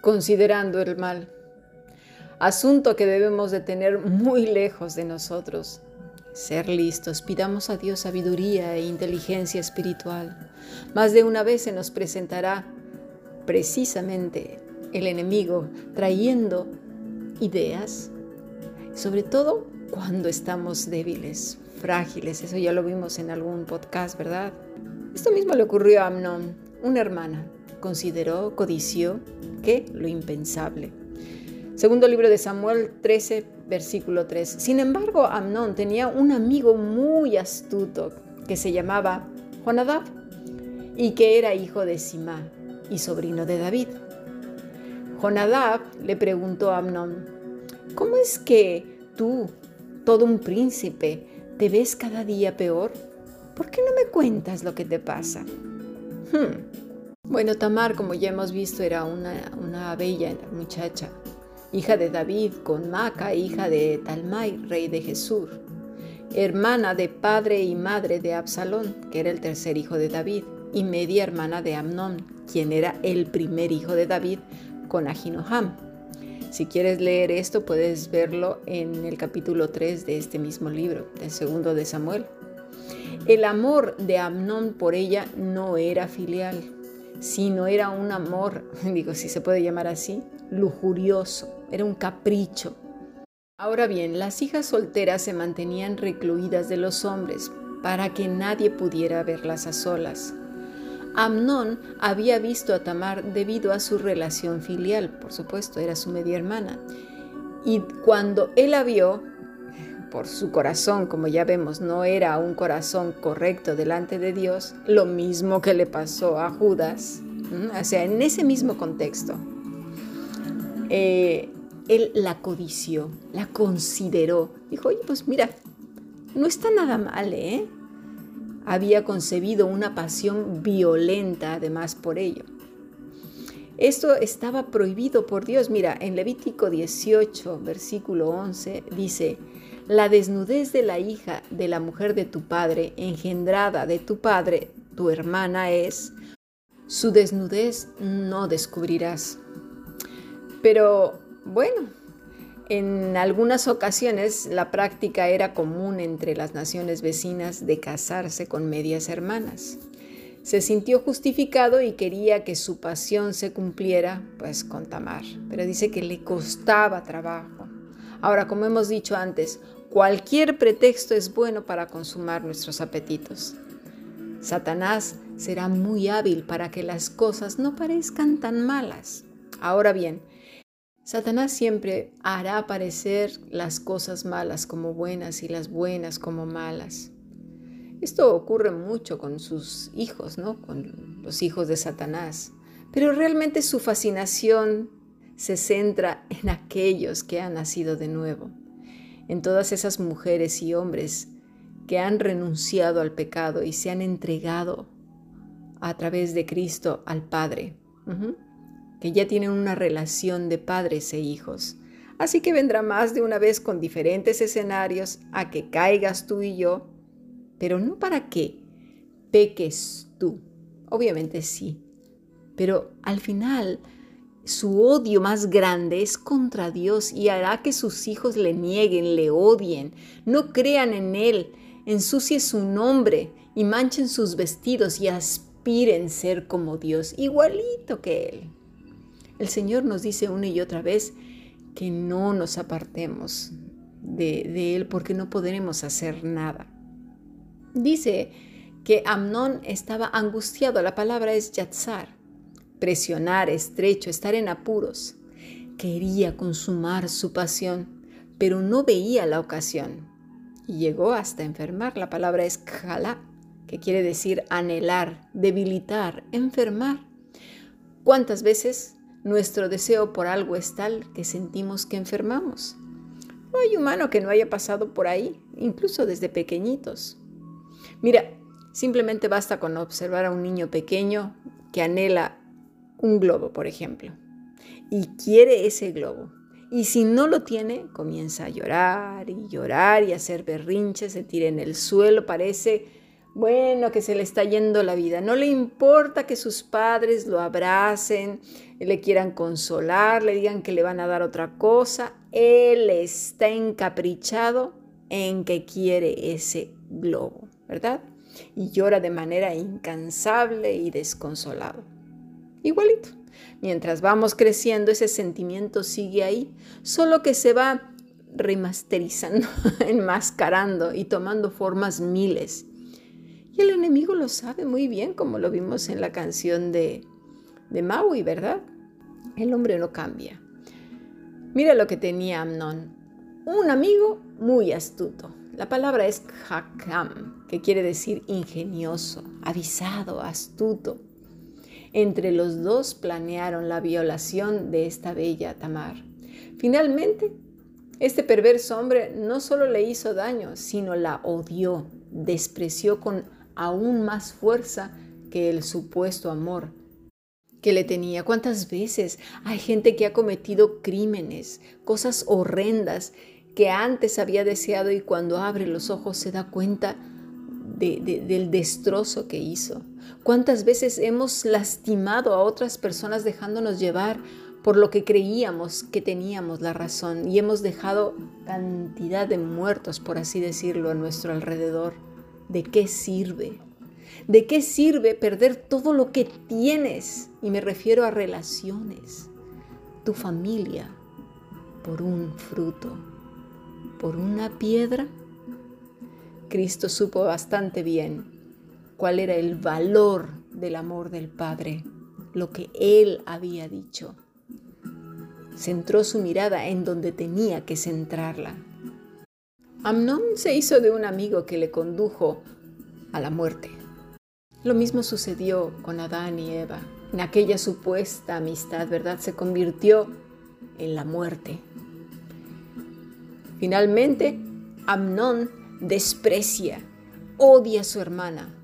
considerando el mal. Asunto que debemos de tener muy lejos de nosotros. Ser listos, pidamos a Dios sabiduría e inteligencia espiritual. Más de una vez se nos presentará precisamente el enemigo trayendo ideas, sobre todo cuando estamos débiles, frágiles. Eso ya lo vimos en algún podcast, ¿verdad? Esto mismo le ocurrió a Amnón, una hermana. Consideró, codició, que lo impensable. Segundo libro de Samuel 13, versículo 3. Sin embargo, Amnón tenía un amigo muy astuto que se llamaba Jonadab y que era hijo de Simá y sobrino de David. Jonadab le preguntó a Amnón, ¿cómo es que tú, todo un príncipe, te ves cada día peor? ¿Por qué no me cuentas lo que te pasa? Hmm. Bueno, Tamar, como ya hemos visto, era una, bella muchacha, hija de David con Maca, hija de Talmai, rey de Jesús, hermana de padre y madre de Absalón, que era el tercer hijo de David, y media hermana de Amnón, quien era el primer hijo de David con Ahinoam. Si quieres leer esto, puedes verlo en el capítulo 3 de este mismo libro, del segundo de Samuel. El amor de Amnón por ella no era filial, sino era un amor, digo, si se puede llamar así, lujurioso, era un capricho. Ahora bien, las hijas solteras se mantenían recluidas de los hombres para que nadie pudiera verlas a solas. Amnón había visto a Tamar debido a su relación filial, por supuesto, era su media hermana. Y cuando él la vio, por su corazón, como ya vemos, no era un corazón correcto delante de Dios, lo mismo que le pasó a Judas, o sea, en ese mismo contexto, eh, él la codició, la consideró, dijo, oye, pues mira, no está nada mal, ¿eh? había concebido una pasión violenta además por ello. Esto estaba prohibido por Dios. Mira, en Levítico 18, versículo 11, dice, la desnudez de la hija de la mujer de tu padre, engendrada de tu padre, tu hermana es, su desnudez no descubrirás. Pero bueno, en algunas ocasiones la práctica era común entre las naciones vecinas de casarse con medias hermanas. Se sintió justificado y quería que su pasión se cumpliera pues con Tamar, pero dice que le costaba trabajo. Ahora, como hemos dicho antes, cualquier pretexto es bueno para consumar nuestros apetitos. Satanás será muy hábil para que las cosas no parezcan tan malas. Ahora bien, Satanás siempre hará aparecer las cosas malas como buenas y las buenas como malas. Esto ocurre mucho con sus hijos, ¿no? Con los hijos de Satanás. Pero realmente su fascinación se centra en aquellos que han nacido de nuevo, en todas esas mujeres y hombres que han renunciado al pecado y se han entregado a través de Cristo al Padre que ya tienen una relación de padres e hijos. Así que vendrá más de una vez con diferentes escenarios a que caigas tú y yo, pero no para que peques tú. Obviamente sí, pero al final su odio más grande es contra Dios y hará que sus hijos le nieguen, le odien, no crean en Él, ensucie su nombre y manchen sus vestidos y aspiren ser como Dios, igualito que Él. El Señor nos dice una y otra vez que no nos apartemos de, Él porque no podremos hacer nada. Dice que Amnón estaba angustiado, la palabra es yatzar, presionar, estrecho, estar en apuros. Quería consumar su pasión, pero no veía la ocasión. Y llegó hasta enfermar, la palabra es khala, que quiere decir anhelar, debilitar, enfermar. ¿Cuántas veces nuestro deseo por algo es tal que sentimos que enfermamos. No hay humano que no haya pasado por ahí, incluso desde pequeñitos. Mira, simplemente basta con observar a un niño pequeño que anhela un globo, por ejemplo, y quiere ese globo. Y si no lo tiene, comienza a llorar y llorar y a hacer berrinches, se tira en el suelo, parece bueno, que se le está yendo la vida. No le importa que sus padres lo abracen, le quieran consolar, le digan que le van a dar otra cosa. Él está encaprichado en que quiere ese globo, ¿verdad? Y llora de manera incansable y desconsolado. Igualito. Mientras vamos creciendo, ese sentimiento sigue ahí, solo que se va remasterizando, enmascarando y tomando formas miles. Y el enemigo lo sabe muy bien, como lo vimos en la canción de, de Maui, ¿verdad? El hombre no cambia. Mira lo que tenía Amnon. Un amigo muy astuto. La palabra es hakam, que quiere decir ingenioso, avisado, astuto. Entre los dos planearon la violación de esta bella Tamar. Finalmente, este perverso hombre no solo le hizo daño, sino la odió, despreció con aún más fuerza que el supuesto amor que le tenía. ¿Cuántas veces hay gente que ha cometido crímenes, cosas horrendas que antes había deseado y cuando abre los ojos se da cuenta del destrozo que hizo? ¿Cuántas veces hemos lastimado a otras personas dejándonos llevar por lo que creíamos que teníamos la razón y hemos dejado cantidad de muertos, por así decirlo, a nuestro alrededor? ¿De qué sirve? ¿De qué sirve perder todo lo que tienes? Y me refiero a relaciones, tu familia, por un fruto, por una piedra. Cristo supo bastante bien cuál era el valor del amor del Padre, lo que Él había dicho. Centró su mirada en donde tenía que centrarla. Amnón se hizo de un amigo que le condujo a la muerte. Lo mismo sucedió con Adán y Eva. En aquella supuesta amistad, ¿verdad? Se convirtió en la muerte. Finalmente, Amnón desprecia, odia a su hermana.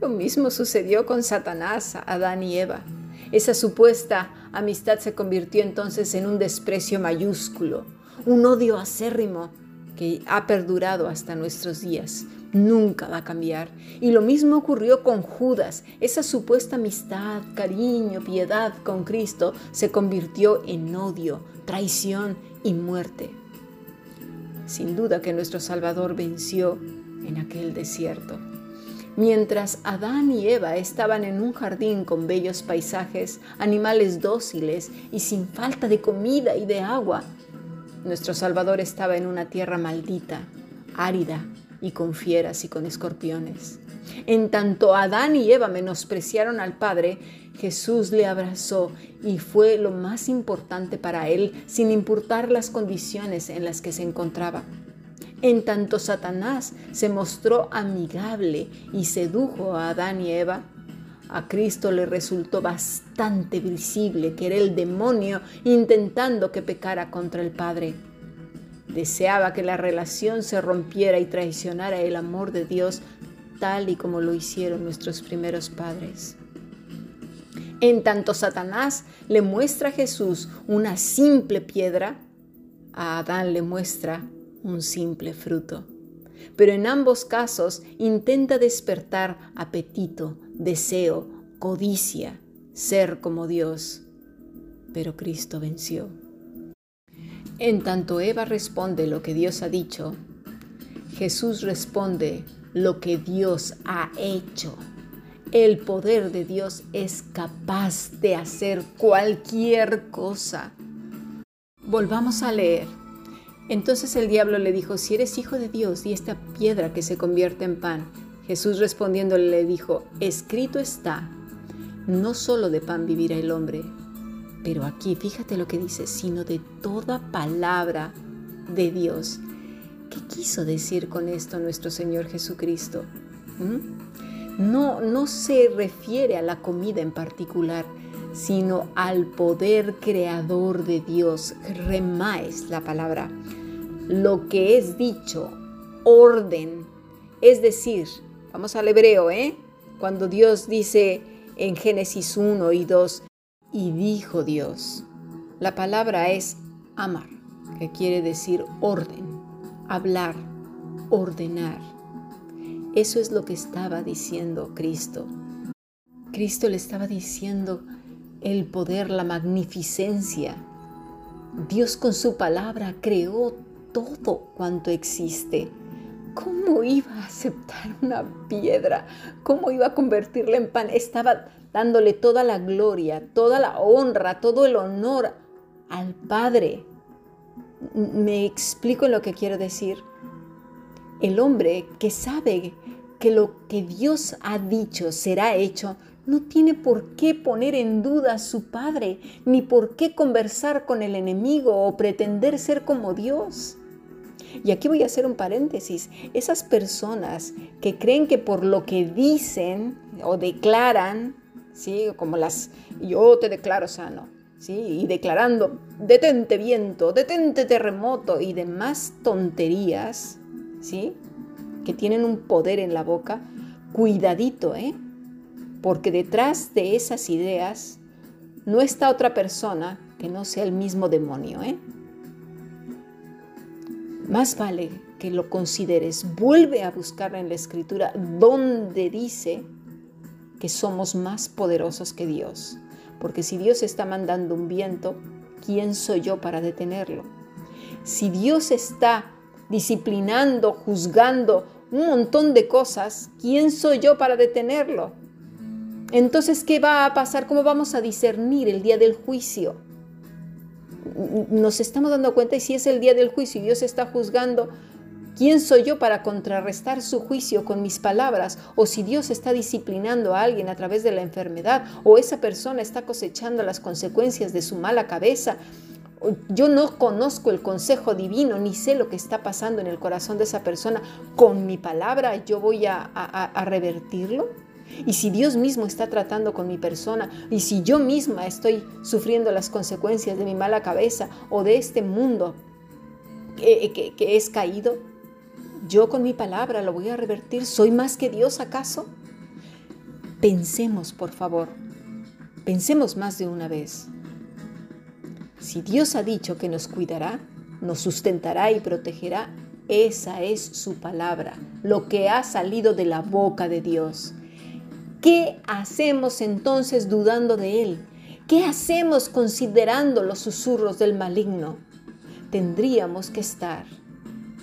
Lo mismo sucedió con Satanás, Adán y Eva. Esa supuesta amistad se convirtió entonces en un desprecio mayúsculo, un odio acérrimo que ha perdurado hasta nuestros días nunca va a cambiar. Y lo mismo ocurrió con Judas. Esa supuesta amistad, cariño, piedad con Cristo se convirtió en odio, traición y muerte. Sin duda que nuestro Salvador venció en aquel desierto. Mientras Adán y Eva estaban en un jardín con bellos paisajes, animales dóciles y sin falta de comida y de agua, nuestro Salvador estaba en una tierra maldita, árida, y con fieras y con escorpiones. En tanto Adán y Eva menospreciaron al Padre, Jesús le abrazó y fue lo más importante para él, sin importar las condiciones en las que se encontraba. En tanto Satanás se mostró amigable y sedujo a Adán y Eva, a Cristo le resultó bastante visible que era el demonio intentando que pecara contra el Padre. Deseaba que la relación se rompiera y traicionara el amor de Dios tal y como lo hicieron nuestros primeros padres. En tanto Satanás le muestra a Jesús una simple piedra, a Adán le muestra un simple fruto. Pero en ambos casos intenta despertar apetito, deseo, codicia, ser como Dios. Pero Cristo venció. En tanto Eva responde lo que Dios ha dicho, Jesús responde lo que Dios ha hecho. El poder de Dios es capaz de hacer cualquier cosa. Volvamos a leer. Entonces el diablo le dijo, si eres hijo de Dios y esta piedra que se convierte en pan. Jesús respondiéndole le dijo, escrito está, no solo de pan vivirá el hombre, pero aquí, fíjate lo que dice, sino de toda palabra de Dios. ¿Qué quiso decir con esto nuestro Señor Jesucristo? ¿Mm? No, no se refiere a la comida en particular, sino al poder creador de Dios. Remá es la palabra. Lo que es dicho, orden. Es decir, vamos al hebreo, ¿eh? Cuando Dios dice en Génesis 1 y 2, y dijo Dios. La palabra es amar, que quiere decir orden, hablar, ordenar. Eso es lo que estaba diciendo Cristo. Cristo le estaba diciendo el poder, la magnificencia. Dios con su palabra creó todo cuanto existe. ¿Cómo iba a aceptar una piedra? ¿Cómo iba a convertirla en pan? Estaba dándole toda la gloria, toda la honra, todo el honor al Padre. Me explico lo que quiero decir. El hombre que sabe que lo que Dios ha dicho será hecho, no tiene por qué poner en duda a su Padre, ni por qué conversar con el enemigo o pretender ser como Dios. Y aquí voy a hacer un paréntesis. Esas personas que creen que por lo que dicen o declaran, ¿sí? como las yo te declaro sano, ¿sí? y declarando detente viento, detente terremoto y demás tonterías, ¿sí? que tienen un poder en la boca, cuidadito, ¿eh? porque detrás de esas ideas no está otra persona que no sea el mismo demonio. ¿eh? Más vale que lo consideres. Vuelve a buscar en la escritura donde dice que somos más poderosos que Dios. Porque si Dios está mandando un viento, ¿quién soy yo para detenerlo? Si Dios está disciplinando, juzgando un montón de cosas, ¿quién soy yo para detenerlo? Entonces, ¿qué va a pasar? ¿Cómo vamos a discernir el día del juicio? nos estamos dando cuenta y si es el día del juicio y Dios está juzgando, ¿quién soy yo para contrarrestar su juicio con mis palabras? O si Dios está disciplinando a alguien a través de la enfermedad o esa persona está cosechando las consecuencias de su mala cabeza. Yo no conozco el consejo divino ni sé lo que está pasando en el corazón de esa persona. Con mi palabra yo voy a, a revertirlo. Y si Dios mismo está tratando con mi persona, y si yo misma estoy sufriendo las consecuencias de mi mala cabeza o de este mundo que, es caído, yo con mi palabra lo voy a revertir. ¿Soy más que Dios acaso? Pensemos, por favor, pensemos más de una vez. Si Dios ha dicho que nos cuidará, nos sustentará y protegerá, esa es su palabra, lo que ha salido de la boca de Dios. ¿Qué hacemos entonces dudando de Él? ¿Qué hacemos considerando los susurros del maligno? Tendríamos que estar,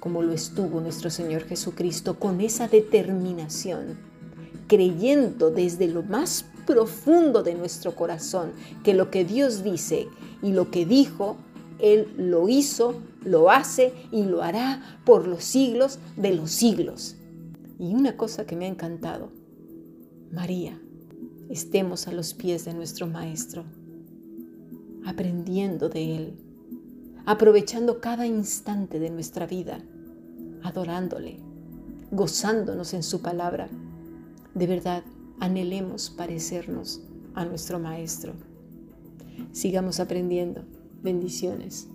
como lo estuvo nuestro Señor Jesucristo, con esa determinación, creyendo desde lo más profundo de nuestro corazón que lo que Dios dice y lo que dijo, Él lo hizo, lo hace y lo hará por los siglos de los siglos. Y una cosa que me ha encantado, María, estemos a los pies de nuestro Maestro, aprendiendo de Él, aprovechando cada instante de nuestra vida, adorándole, gozándonos en su palabra. De verdad, anhelemos parecernos a nuestro Maestro. Sigamos aprendiendo. Bendiciones.